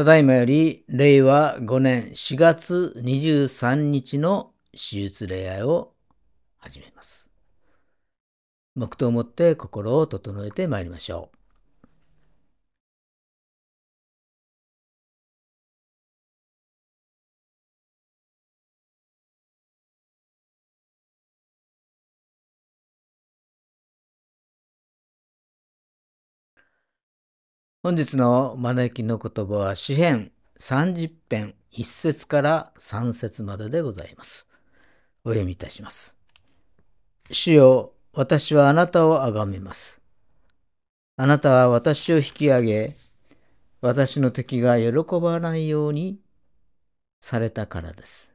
ただいまより令和5年4月23日の手術礼拝を始めます。黙祷をもって心を整えてまいりましょう。本日の招きの言葉は詩編30編1節から3節まででございます。お読みいたします。主よ、私はあなたをあがめます。あなたは私を引き上げ、私の敵が喜ばないようにされたからです。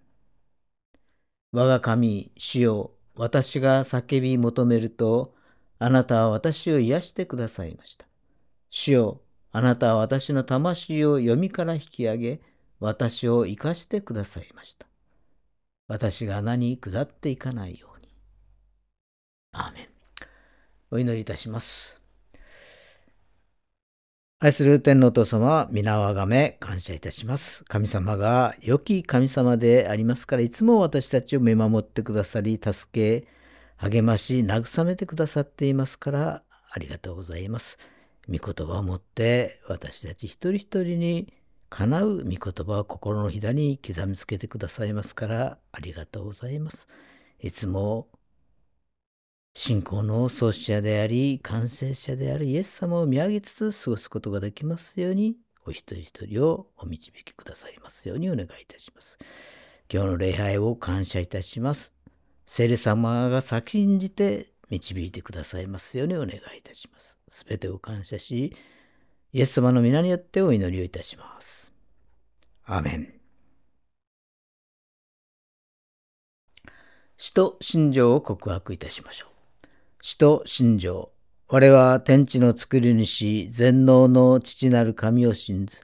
我が神、主よ、私が叫び求めると、あなたは私を癒してくださいました。主よ、あなたは私の魂を読みから引き上げ、私を生かしてくださいました。私が穴に下っていかないように。アーメン。お祈りいたします。愛する天皇父様、皆をあがめ感謝いたします。神様が良き神様でありますから、いつも私たちを見守ってくださり、助け、励まし、慰めてくださっていますから、ありがとうございます。御言葉をもって私たち一人一人にかなう御言葉を心のひだに刻みつけてくださいますからありがとうございます。いつも信仰の創始者であり完成者であるイエス様を見上げつつ過ごすことができますようにお一人一人をお導きくださいますようにお願いいたします。今日の礼拝を感謝いたします。聖霊様が先んじて導いてくださいますようにお願いいたします。すべてを感謝し、イエス様の皆によってお祈りをいたします。アーメン。使徒信条を告白いたしましょう。使徒信条。我は天地の作り主、全能の父なる神を信ず。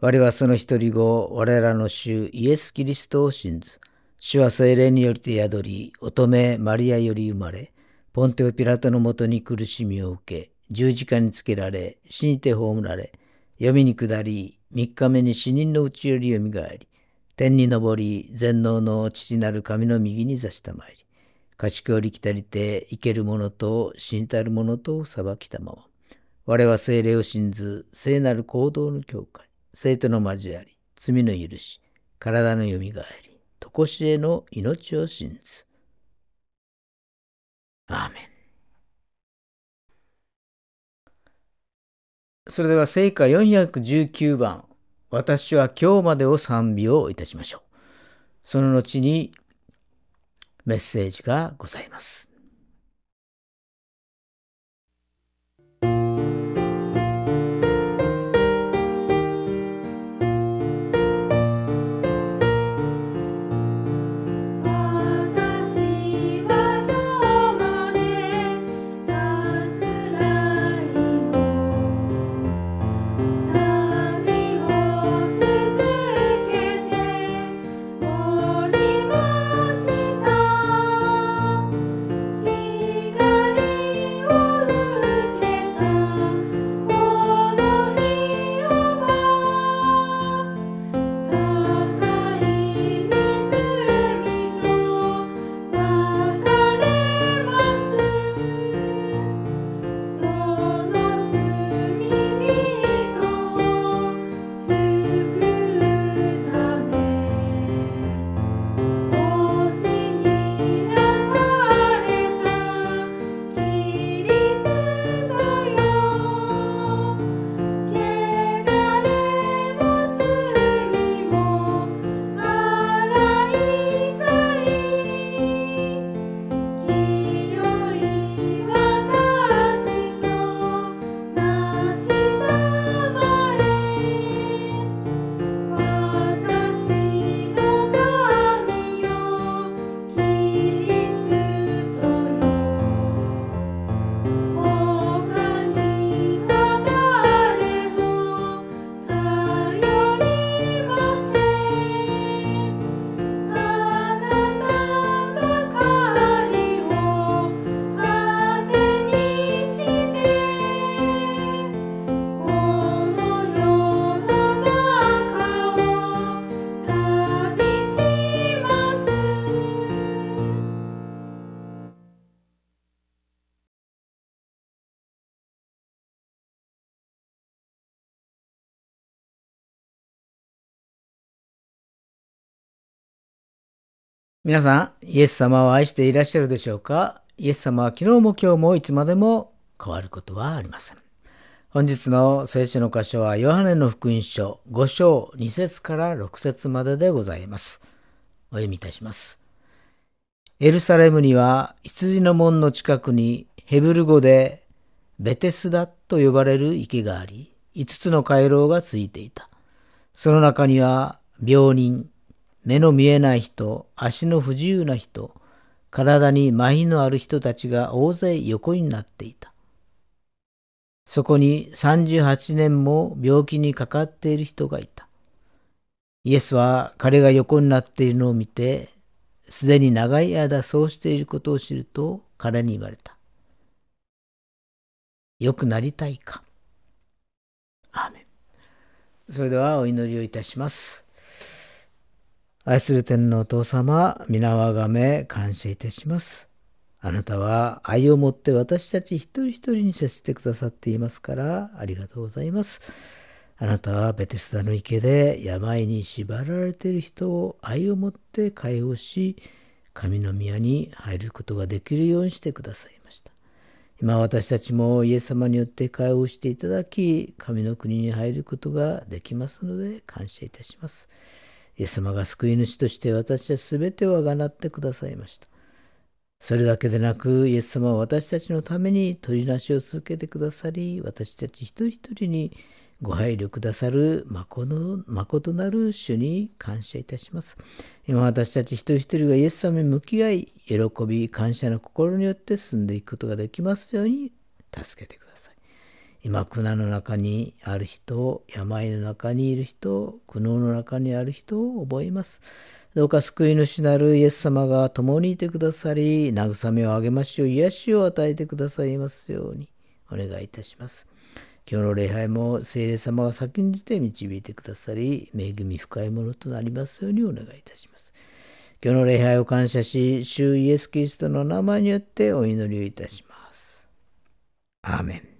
我はその一人子、我らの主イエス・キリストを信ず。主は精霊によりて宿り、乙女マリアより生まれ、ポンテオピラトのもとに苦しみを受け、十字架につけられ、死にて葬られ、読みに下り、三日目に死人のうちよりよみがえり、天に昇り、全能の父なる神の右に座したまいり、賢りきたりて生ける者と死にたる者とを裁きたまま。我は精霊を信ず、聖なる行動の教会、生徒の交わり、罪の許し、体のよみがえり、とこしえの命を信ず。アーメン。それでは聖歌419番、私は今日までを賛美をいたしましょう。その後にメッセージがございます。皆さん、イエス様を愛していらっしゃるでしょうか？イエス様は昨日も今日もいつまでも変わることはありません。本日の聖書の箇所は、ヨハネの福音書5章2節から6節まででございます。お読みいたします。エルサレムには羊の門の近くにヘブル語でベテスダと呼ばれる池があり、5つの回廊がついていた。その中には病人、目の見えない人、足の不自由な人、体に麻痺のある人たちが大勢横になっていた。そこに38年も病気にかかっている人がいた。イエスは彼が横になっているのを見て、すでに長い間そうしていることを知ると彼に言われた。良くなりたいか。アーメン。それではお祈りをいたします。愛する天のお父様、皆をあがめ感謝いたします。あなたは愛を持って私たち一人一人に接してくださっていますからありがとうございます。あなたはベテスダの池で病に縛られている人を愛を持って解放し、神の宮に入ることができるようにしてくださいました。今私たちもイエス様によって解放していただき、神の国に入ることができますので感謝いたします。イエス様が救い主として私たちすべてをあがなってくださいました。それだけでなく、イエス様は私たちのために取りなしを続けてくださり、私たち一人一人にご配慮くださる誠なる主に感謝いたします。今私たち一人一人がイエス様に向き合い、喜び、感謝の心によって進んでいくことができますように助けてください。今、苦難の中にある人、病の中にいる人、苦悩の中にある人を覚えます。どうか救い主なるイエス様が共にいてくださり、慰めをあげましょう、癒しを与えてくださいますようにお願いいたします。今日の礼拝も聖霊様が先んじて導いてくださり、恵み深いものとなりますようにお願いいたします。今日の礼拝を感謝し、主イエス・キリストの名前によってお祈りをいたします。アーメン。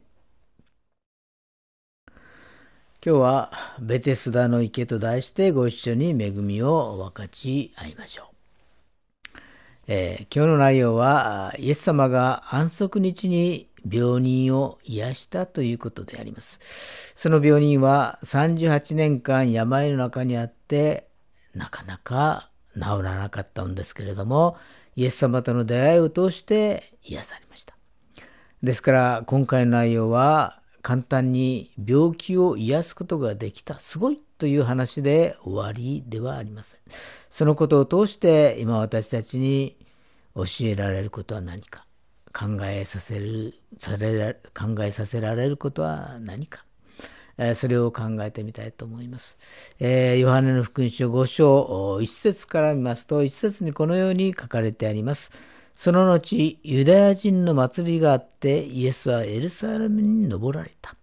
今日はベテスダの池と題してご一緒に恵みを分かち合いましょう。えー、今日の内容はイエス様が安息日に病人を癒したということであります。その病人は38年間病の中にあってなかなか治らなかったんですけれどもイエス様との出会いを通して癒されました。ですから今回の内容は簡単に病気を癒すことができたすごいという話で終わりではありません。そのことを通して今私たちに教えられることは何か考えさせるされ考えさせられることは何か、それを考えてみたいと思います。えー、ヨハネの福音書5章1節から見ますと1節にこのように書かれてあります。その後、ユダヤ人の祭りがあって、イエスはエルサレムに登られた。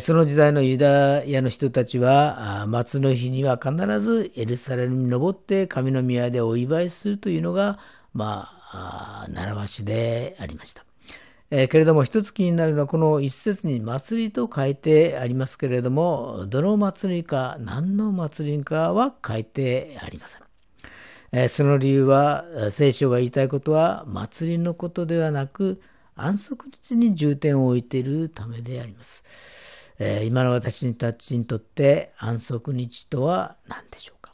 その時代のユダヤの人たちは、末の日には必ずエルサレムに登って神の宮でお祝いするというのが、まあ、習わしでありました。けれども一つ気になるのはこの一節に祭りと書いてありますけれどもどの祭りか何の祭りかは書いてありません。その理由は聖書が言いたいことは祭りのことではなく安息日に重点を置いているためであります。今の私たちにとって安息日とは何でしょうか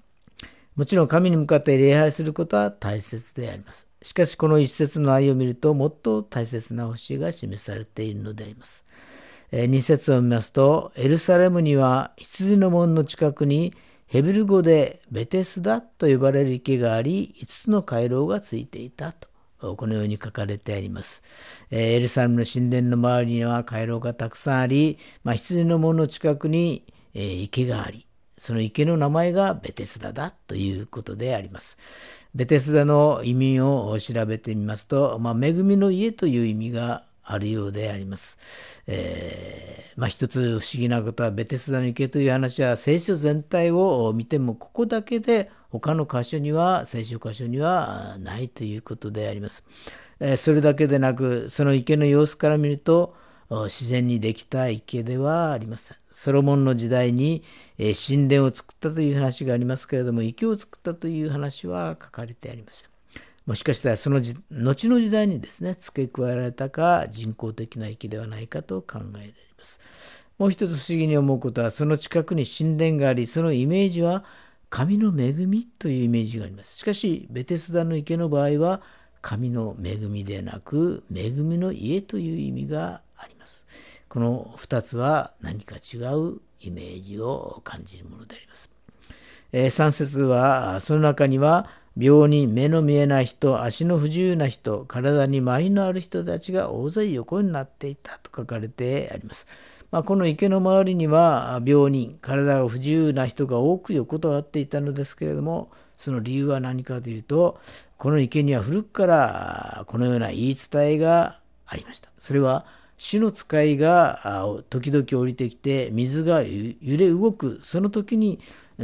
もちろん神に向かって礼拝することは大切であります。しかしこの一節の愛を見るともっと大切な教えが示されているのであります。えー、2節を見ますとエルサレムには羊の門の近くにヘブル語でベテスダと呼ばれる池があり、5つの回廊がついていたと、このように書かれてあります。エルサレムの神殿の周りには回廊がたくさんあり、まあ、羊の門の近くに池があり、その池の名前がベテスダだということであります。ベテスダの意味を調べてみますと、まあ、恵みの家という意味があるようであります。えー、まあ一つ不思議なことはベテスダの池という話は聖書全体を見てもここだけで他の箇所には聖書箇所にはないということであります。えー、それだけでなくその池の様子から見ると自然にできた池ではありません。ソロモンの時代に、神殿を作ったという話がありますけれども池を作ったという話は書かれてありません。もしかしたらその後の時代にですね付け加えられたか人工的な池ではないかと考えられます。もう一つ不思議に思うことはその近くに神殿がありそのイメージは神の恵みというイメージがあります。しかしベテスダの池の場合は神の恵みでなく恵みの家という意味があります。この2つは何か違うイメージを感じるものであります。えー、節はその中には病人、目の見えない人、足の不自由な人、体に麻痺のある人たちが大勢横になっていたと書かれてあります。まあ、この池の周りには病人、体が不自由な人が多く横たわっていたのですけれども、その理由は何かというと、この池には古くからこのような言い伝えがありました。それは、主の使いが時々降りてきて水が揺れ動くその時に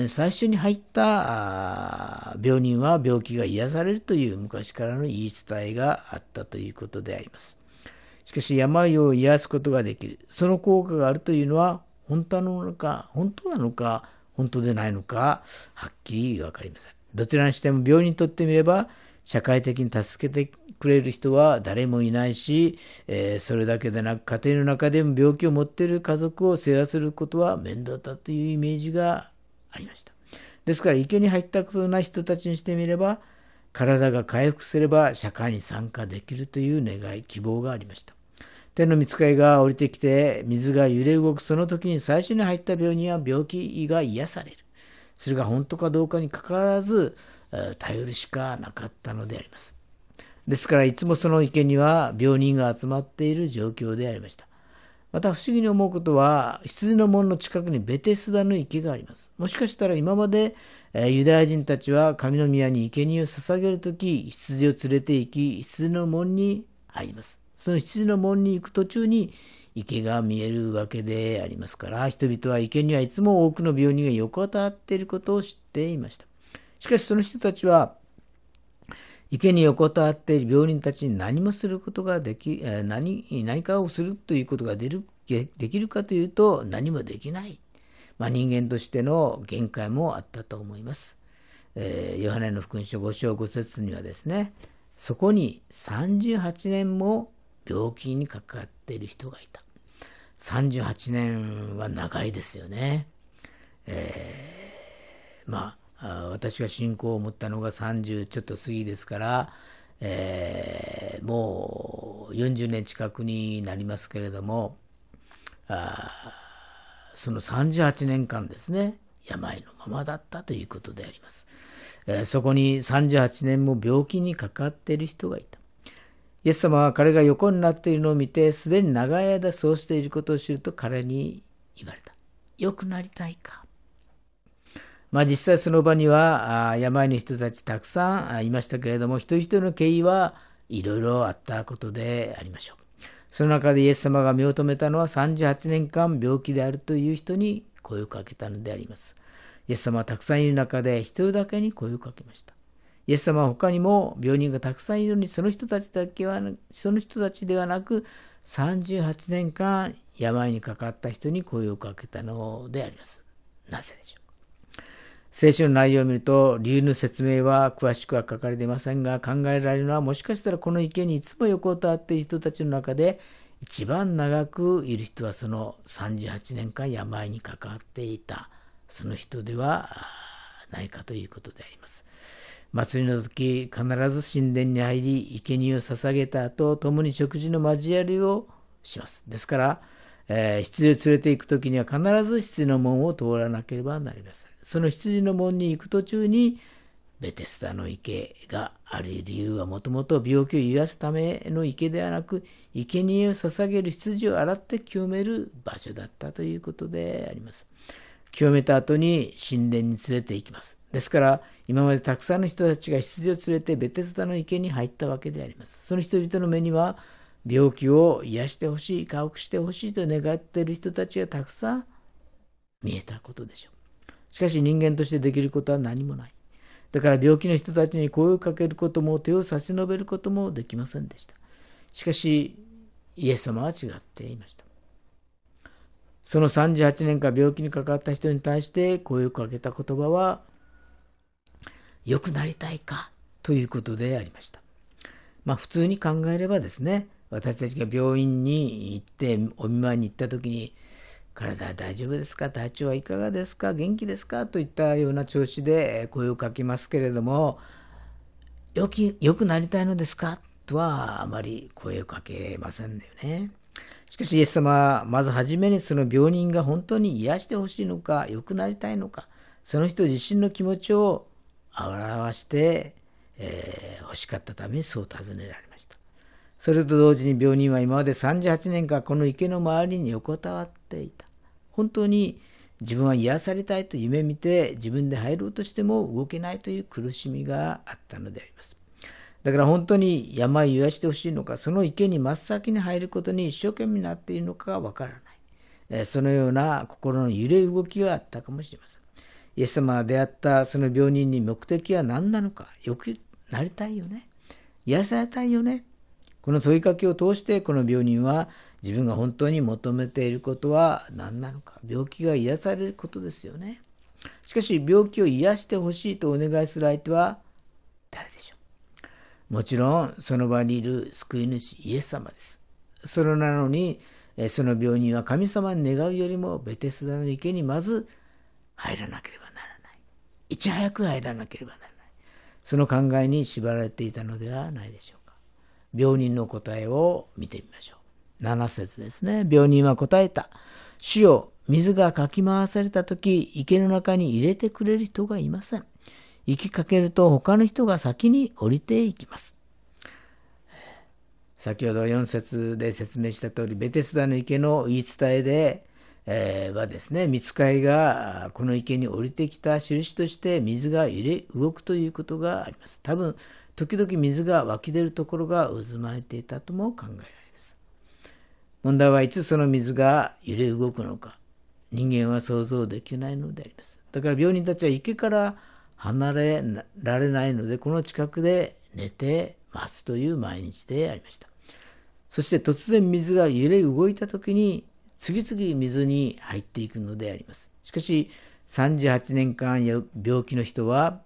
最初に入った病人は病気が癒されるという昔からの言い伝えがあったということであります。しかし病を癒すことができるその効果があるというのは本当なのか本当なのか本当でないのかはっきり分かりません。どちらにしても病人にとってみれば社会的に助けてくれる人は誰もいないし、えー、それだけでなく家庭の中でも病気を持っている家族を世話することは面倒だというイメージがありました。ですから池に入ったことない人たちにしてみれば体が回復すれば社会に参加できるという願い希望がありました。天の見つかりが降りてきて水が揺れ動くその時に最初に入った病人は病気が癒される。それが本当かどうかにかかわらず頼るしかなかったのであります。ですからいつもその池には病人が集まっている状況でありました。また不思議に思うことは羊の門の近くにベテスダの池があります。もしかしたら今までユダヤ人たちは神の宮に生贄を捧げるとき羊を連れて行き羊の門に入ります。その羊の門に行く途中に池が見えるわけでありますから人々は池にはいつも多くの病人が横たわっていることを知っていました。しかしその人たちは池に横たわって病人たちに何もすることができ何何かをするということがでできるかというと何もできない、まあ、人間としての限界もあったと思います。えー、ヨハネの福音書5章5節にはですねそこに38年も病気にかかっている人がいた。38年は長いですよね。えー、まあ私が信仰を持ったのが30ちょっと過ぎですから、えー、もう40年近くになりますけれどもあその38年間ですね病のままだったということであります、えー、そこに38年も病気にかかっている人がいた。イエス様は彼が横になっているのを見てすでに長い間そうしていることを知ると彼に言われた。良くなりたいか？まあ、実際その場には病の人たちたくさんいましたけれども一人一人の経緯はいろいろあったことでありましょう。その中でイエス様が目を留めたのは38年間病気であるという人に声をかけたのであります。イエス様はたくさんいる中で一人だけに声をかけました。イエス様は他にも病人がたくさんいるのにその人たちだけはその人たちではなく38年間病にかかった人に声をかけたのであります。なぜでしょう？聖書の内容を見ると、理由の説明は詳しくは書かれていませんが、考えられるのは、もしかしたらこの池にいつも横たわっている人たちの中で、一番長くいる人はその38年間病に関わっていた、その人ではないかということであります。祭りの時、必ず神殿に入り、生贄を捧げた後、共に食事の交わりをします。ですから、えー、羊を連れて行く時には必ず羊の門を通らなければなりません。その羊の門に行く途中にベテスタの池がある理由はもともと病気を癒すための池ではなく生贄を捧げる羊を洗って清める場所だったということであります。清めた後に神殿に連れて行きます。ですから今までたくさんの人たちが羊を連れてベテスタの池に入ったわけであります。その人々の目には病気を癒してほしい、回復してほしいと願っている人たちがたくさん見えたことでしょう。しかし人間としてできることは何もない。だから病気の人たちに声をかけることも手を差し伸べることもできませんでした。しかし、イエス様は違っていました。その38年間病気にかかった人に対して声をかけた言葉は、良くなりたいかということでありました。まあ普通に考えればですね、私たちが病院に行ってお見舞いに行った時に、体は大丈夫ですか？体調はいかがですか？元気ですか？といったような調子で声をかけますけれども、よき良くなりたいのですか？とはあまり声をかけませんよね。しかしイエス様はまず初めにその病人が本当に癒してほしいのか良くなりたいのかその人自身の気持ちを表して、えー、欲しかったためにそう尋ねられました。それと同時に病人は今まで38年間この池の周りに横たわっていた。本当に自分は癒されたいと夢見て自分で入ろうとしても動けないという苦しみがあったのであります。だから本当に山を癒してほしいのか、その池に真っ先に入ることに一生懸命になっているのかがわからない。そのような心の揺れ動きがあったかもしれません。イエス様が出会ったその病人に目的は何なのか、よくなりたいよね。癒されたいよね。この問いかけを通してこの病人は自分が本当に求めていることは何なのか。病気が癒されることですよね。しかし病気を癒してほしいとお願いする相手は誰でしょうもちろんその場にいる救い主イエス様です。それなのにその病人は神様に願うよりもベテスダの池にまず入らなければならない。いち早く入らなければならない。その考えに縛られていたのではないでしょうか。病人の答えを見てみましょう。7節ですね。病人は答えた。主よ、水がかき回された時、池の中に入れてくれる人がいません。行きかけると他の人が先に降りていきます。先ほど4節で説明した通り、ベテスダの池の言い伝えで、えー、はですね、見つかりがこの池に降りてきた印として水が揺れ動くということがあります。多分、時々水が湧き出るところが渦巻いていたとも考えられます。問題はいつその水が揺れ動くのか、人間は想像できないのであります。だから病人たちは池から離れられないので、この近くで寝て待つという毎日でありました。そして突然水が揺れ動いた時に次々水に入っていくのであります。しかし38年間病気の人は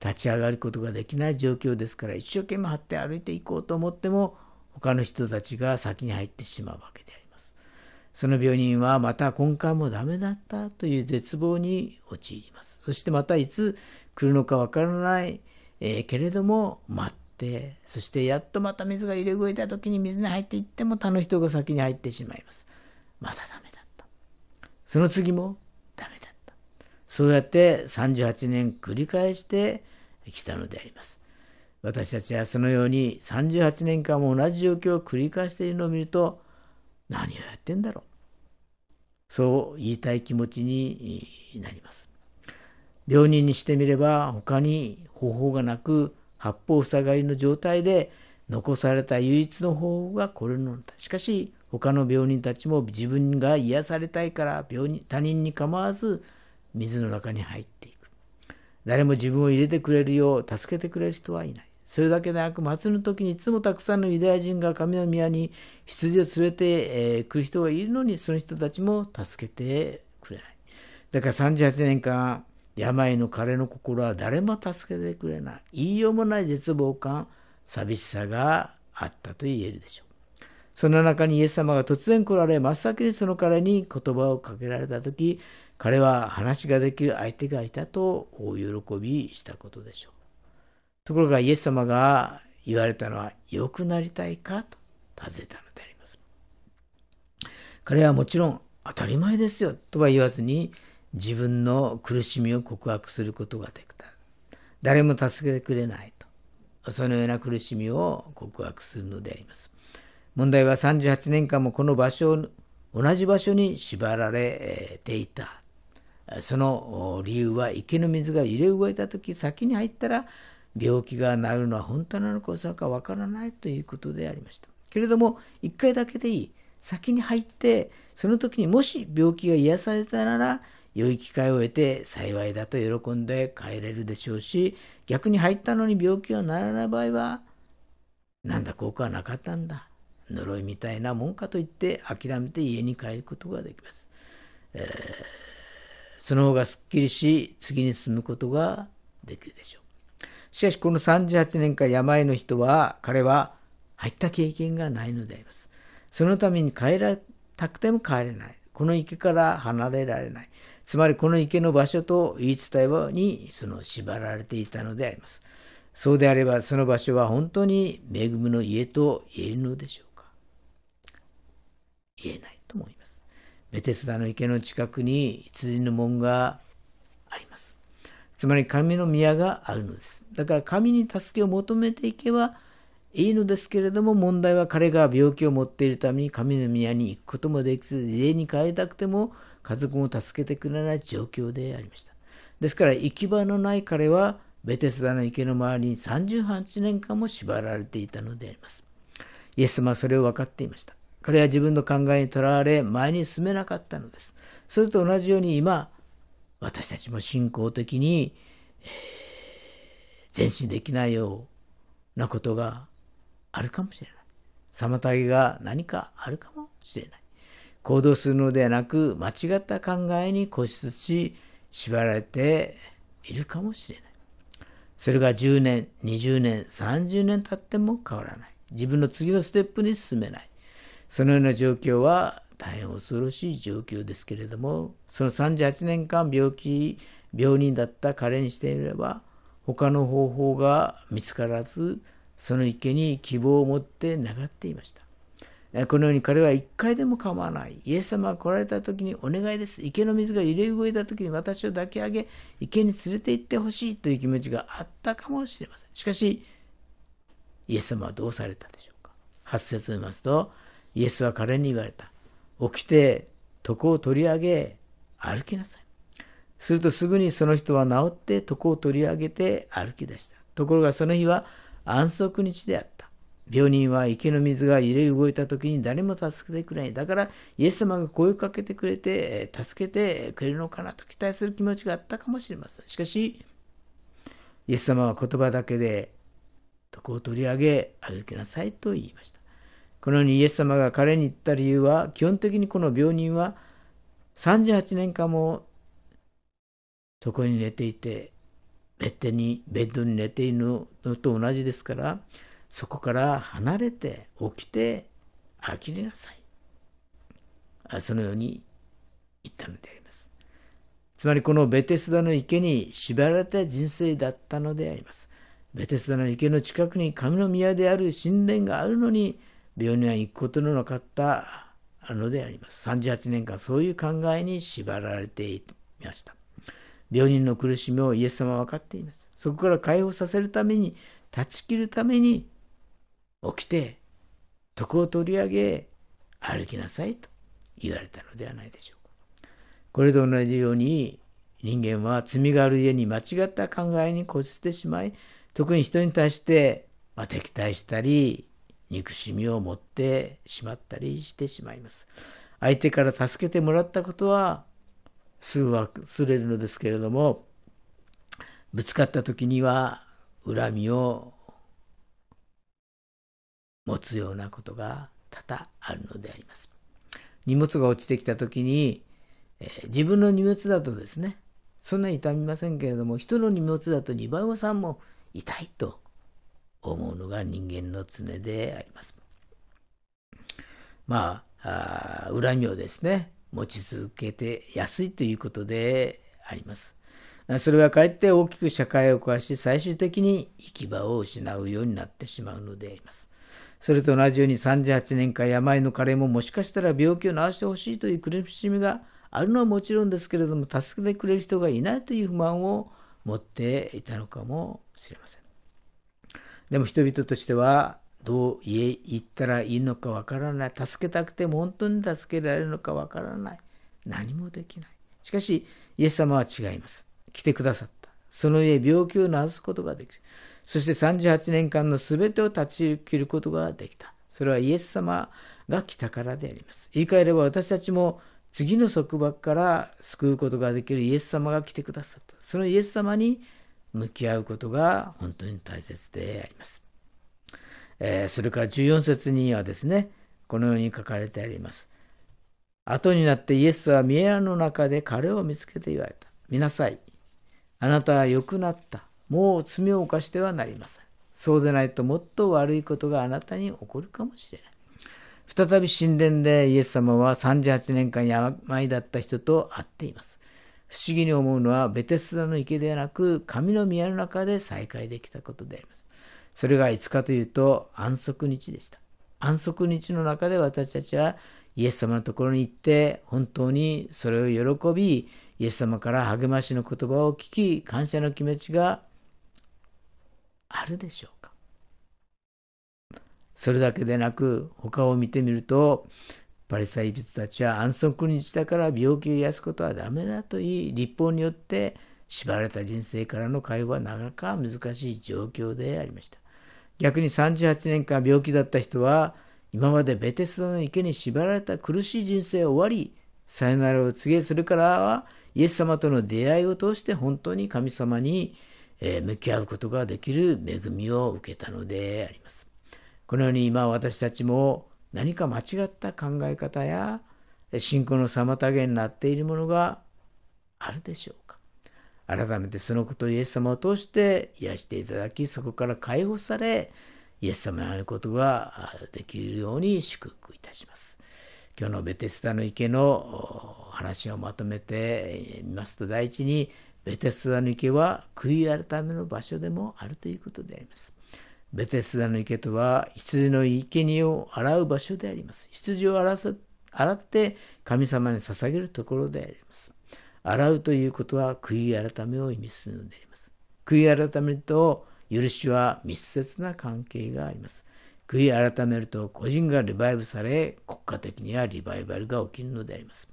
立ち上がることができない状況ですから一生懸命張って歩いていこうと思っても他の人たちが先に入ってしまうわけであります。その病人はまた今回もダメだったという絶望に陥ります。そしてまたいつ来るのかわからない、えー、けれども待ってそしてやっとまた水が入れ動いた時に水に入っていっても他の人が先に入ってしまいますまたダメだったその次もダメだったそうやって38年繰り返してきたのであります私たちはそのように38年間も同じ状況を繰り返しているのを見ると何をやってんだろうそう言いたい気持ちになります病人にしてみれば他に方法がなく八方塞がりの状態で残された唯一の方法がこれなのだ。しかし他の病人たちも自分が癒されたいから病人他人に構わず水の中に入っていく。誰も自分を入れてくれるよう助けてくれる人はいない。それだけでなく、祭りの時にいつもたくさんのユダヤ人が神の宮に羊を連れて、えー、来る人がいるのに、その人たちも助けてくれない。だから38年間、病の彼の心は誰も助けてくれない。言いようもない絶望感、寂しさがあったと言えるでしょう。その中にイエス様が突然来られ、真っ先にその彼に言葉をかけられた時、彼は話ができる相手がいたと大喜びしたことでしょう。ところがイエス様が言われたのは、良くなりたいか？と尋ねたのであります。彼はもちろん当たり前ですよとは言わずに、自分の苦しみを告白することができた。誰も助けてくれないと。そのような苦しみを告白するのであります。問題は38年間もこの場所を、同じ場所に縛られていた。その理由は池の水が揺れ動いた時先に入ったら病気が治るのは本当なのか嘘かわからないということでありました。けれども一回だけでいい。先に入ってその時にもし病気が癒されたなら良い機会を得て幸いだと喜んで帰れるでしょうし、逆に入ったのに病気が治らない場合は、なんだ効果はなかったんだ。呪いみたいなもんかと言って諦めて家に帰ることができます。えー、その方がすっきりし、次に進むことができるでしょう。しかし、この38年間病の人は、彼は入った経験がないのであります。そのために帰らたくても帰れない。この池から離れられない。つまりこの池の場所と言い伝えにその縛られていたのであります。そうであればその場所は本当に恵みの家と言えるのでしょうか言えないと思います。ベテスダの池の近くに羊の門があります。つまり神の宮があるのです。だから神に助けを求めていけばいいのですけれども問題は彼が病気を持っているために神の宮に行くこともできず家に帰りたくても家族も助けてくれない状況でありました。ですから行き場のない彼はベテスダの池の周りに38年間も縛られていたのであります。イエス様はそれを分かっていました。彼は自分の考えにとらわれ前に進めなかったのです。それと同じように今私たちも信仰的に、えー、前進できないようなことがあるかもしれない。妨げが何かあるかもしれない。行動するのではなく、間違った考えに固執し、縛られているかもしれない。それが10年、20年、30年経っても変わらない。自分の次のステップに進めない。そのような状況は大変恐ろしい状況ですけれども、その38年間病気、病人だった彼にしてみれば、他の方法が見つからず、その池に希望を持って願っていました。このように彼は一回でも構わない。イエス様が来られた時にお願いです。池の水が揺れ動いた時に私を抱き上げ、池に連れて行ってほしいという気持ちがあったかもしれません。しかし、イエス様はどうされたでしょうか。8節を見ますと、イエスは彼に言われた。起きて床を取り上げ、歩きなさい。するとすぐにその人は治って床を取り上げて歩き出した。ところがその日は安息日であった。病人は池の水が揺れ動いた時に誰も助けてくれない。だからイエス様が声をかけてくれて助けてくれるのかなと期待する気持ちがあったかもしれません。しかし、イエス様は言葉だけで床を取り上げ歩きなさいと言いました。このようにイエス様が彼に言った理由は基本的にこの病人は38年間も床に寝ていてベッドにベッドに寝ているのと同じですからそこから離れて起きて呆れなさい。そのように言ったのであります。つまりこのベテスダの池に縛られた人生だったのであります。ベテスダの池の近くに神の宮である神殿があるのに病には行くことのなかったのであります38年間そういう考えに縛られていました病人の苦しみをイエス様は分かっています。そこから解放させるために、断ち切るために、起きて、床を取り上げ、歩きなさいと言われたのではないでしょうか。これと同じように、人間は罪がある家に間違った考えに固執してしまい、特に人に対して、まあ、敵対したり、憎しみを持ってしまったりしてしまいます。相手から助けてもらったことはすぐ忘れるのですけれどもぶつかった時には恨みを持つようなことが多々あるのであります。荷物が落ちてきた時に、えー、自分の荷物だとですねそんなに痛みませんけれども人の荷物だと2倍も3も痛いと思うのが人間の常であります。まあ恨みをですね持ち続けてやすいということであります。それはかえって大きく社会を壊し、最終的に行き場を失うようになってしまうのであります。それと同じように38年間病の彼ももしかしたら病気を治してほしいという苦しみがあるのはもちろんですけれども、助けてくれる人がいないという不満を持っていたのかもしれません。でも人々としてはどう家行ったらいいのかわからない。助けたくても本当に助けられるのかわからない。何もできない。しかし、イエス様は違います。来てくださった。その家、病気を治すことができる。そして38年間の全てを断ち切ることができた。それはイエス様が来たからであります。言い換えれば私たちも次の束縛から救うことができるイエス様が来てくださった。そのイエス様に向き合うことが本当に大切であります。えー、それから14節にはですね、このように書かれてあります。後になってイエスはミエラの中で彼を見つけて言われた。見なさい。あなたは良くなった。もう罪を犯してはなりません。そうでないともっと悪いことがあなたに起こるかもしれない。再び神殿でイエス様は38年間病だった人と会っています。不思議に思うのはベテスダの池ではなく神の宮の中で再会できたことであります。それがいつかというと安息日でした。安息日の中で私たちはイエス様のところに行って本当にそれを喜びイエス様から励ましの言葉を聞き感謝の気持ちがあるでしょうかそれだけでなく他を見てみるとパリサイ人たちは安息日だから病気を癒すことはダメだと言い立法によって縛られた人生からの会話はなかなか難しい状況でありました逆に38年間病気だった人は今までベテスダの池に縛られた苦しい人生を終わりさよならを告げするからはイエス様との出会いを通して本当に神様に向き合うことができる恵みを受けたのであります。このように今私たちも何か間違った考え方や信仰の妨げになっているものがあるでしょうか改めてそのことをイエス様を通して癒していただきそこから解放されイエス様に会うことができるように祝福いたします。今日のベテスダの池の話をまとめてみますと第一にベテスダの池は悔い改めの場所でもあるということであります。ベテスダの池とは羊の生贄を洗う場所であります。羊を洗って神様に捧げるところであります。洗うということは悔い改めを意味するのであります。悔い改めると許しは密接な関係があります。悔い改めると個人がリバイブされ、国家的にはリバイバルが起きるのであります。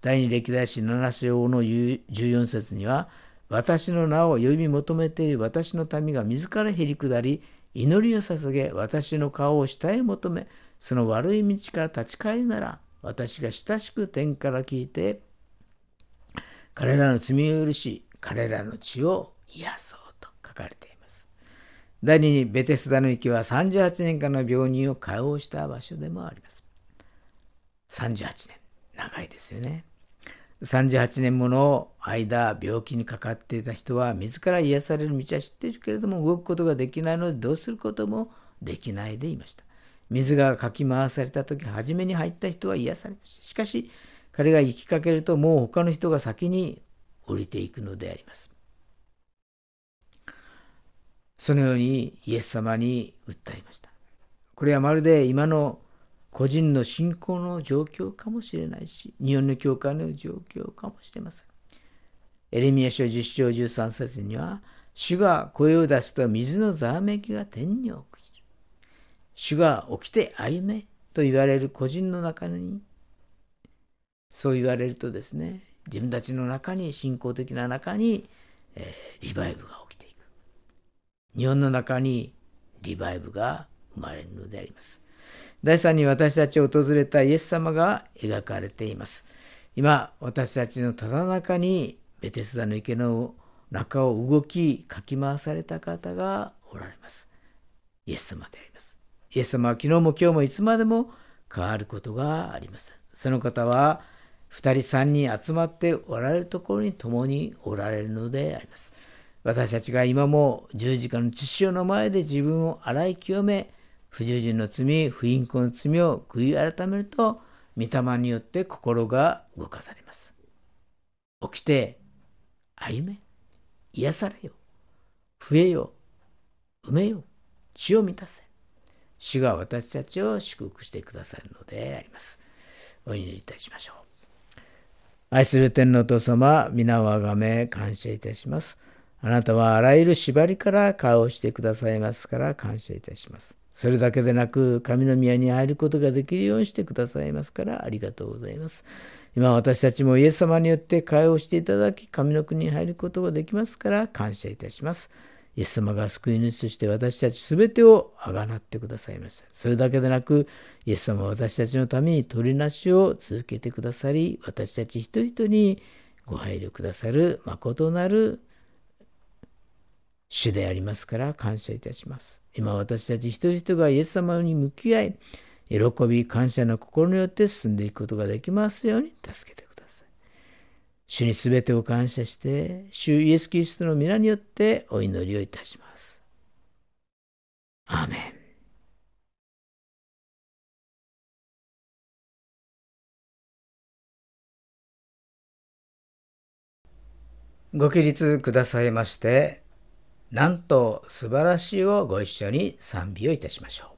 第二歴代史7章の14節には、私の名を呼び求めている私の民が自らへり下り、祈りを捧げ、私の顔を下へ求め、その悪い道から立ち返るなら、私が親しく天から聞いて、彼らの罪を許し、彼らの血を癒そうと書かれています。第二にベテスダの池は38年間の病人を解放した場所でもあります。38年。長いですよね。38年もの間、病気にかかっていた人は、自ら癒される道は知っているけれども、動くことができないので、どうすることもできないでいました。水がかき回された時、初めに入った人は癒されました。しかし、彼が行きかけると、もう他の人が先に降りていくのであります。そのようにイエス様に訴えました。これはまるで今の個人の信仰の状況かもしれないし、日本の教会の状況かもしれません。エレミア書10章13節には、主が声を出すと水のざわめきが天に起きる。主が起きて歩めと言われる個人の中に、そう言われるとですね、自分たちの中に、信仰的な中に、えー、リバイブが起きていく。日本の中にリバイブが生まれるのであります。第3に私たちを訪れたイエス様が描かれています。今、私たちのただ中にベテスダの池の中を動き、かき回された方がおられます。イエス様であります。イエス様は昨日も今日もいつまでも変わることがありません。その方は2人3人集まっておられるところに共におられるのであります。私たちが今も十字架の血潮の前で自分を洗い清め、不従順の罪、不隠行の罪を悔い改めると、御霊によって心が動かされます。起きて、歩め、癒されよ、増えよ、埋めよ、血を満たせ。主が私たちを祝福してくださるのであります。お祈りいたしましょう。愛する天皇と様、皆をあがめ感謝いたします。あなたはあらゆる縛りから解放してくださいますから感謝いたします。それだけでなく、神の宮に入ることができるようにしてくださいますからありがとうございます。今私たちもイエス様によって解放していただき、神の国に入ることができますから感謝いたします。イエス様が救い主として私たちすべてをあがなってくださいました。それだけでなく、イエス様は私たちのために取りなしを続けてくださり、私たち一人一人にご配慮くださる誠なる主でありますから感謝いたします。今私たち一人一人がイエス様に向き合い、喜び感謝の心によって進んでいくことができますように助けてください。主にすべてを感謝して、主イエス・キリストの皆によってお祈りをいたします。アーメン。ご起立くださいまして、なんと素晴らしいをご一緒に賛美をいたしましょう。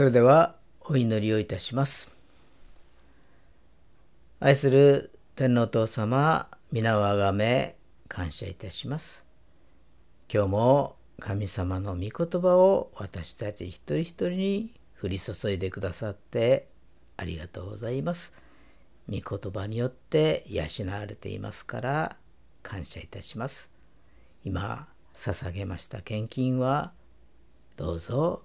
それではお祈りをいたします。愛する天皇お父様、皆をあがめ感謝いたします。今日も神様の御言葉を私たち一人一人に降り注いでくださってありがとうございます。御言葉によって養われていますから感謝いたします。今捧げました献金はどうぞ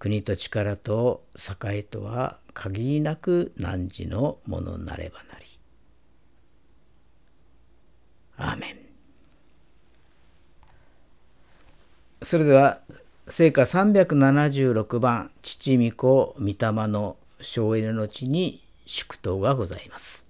国と力と栄とは限りなく汝のものなればなり。アーメン。それでは聖歌376番父御子御霊の省エネの地に祝祷がございます。「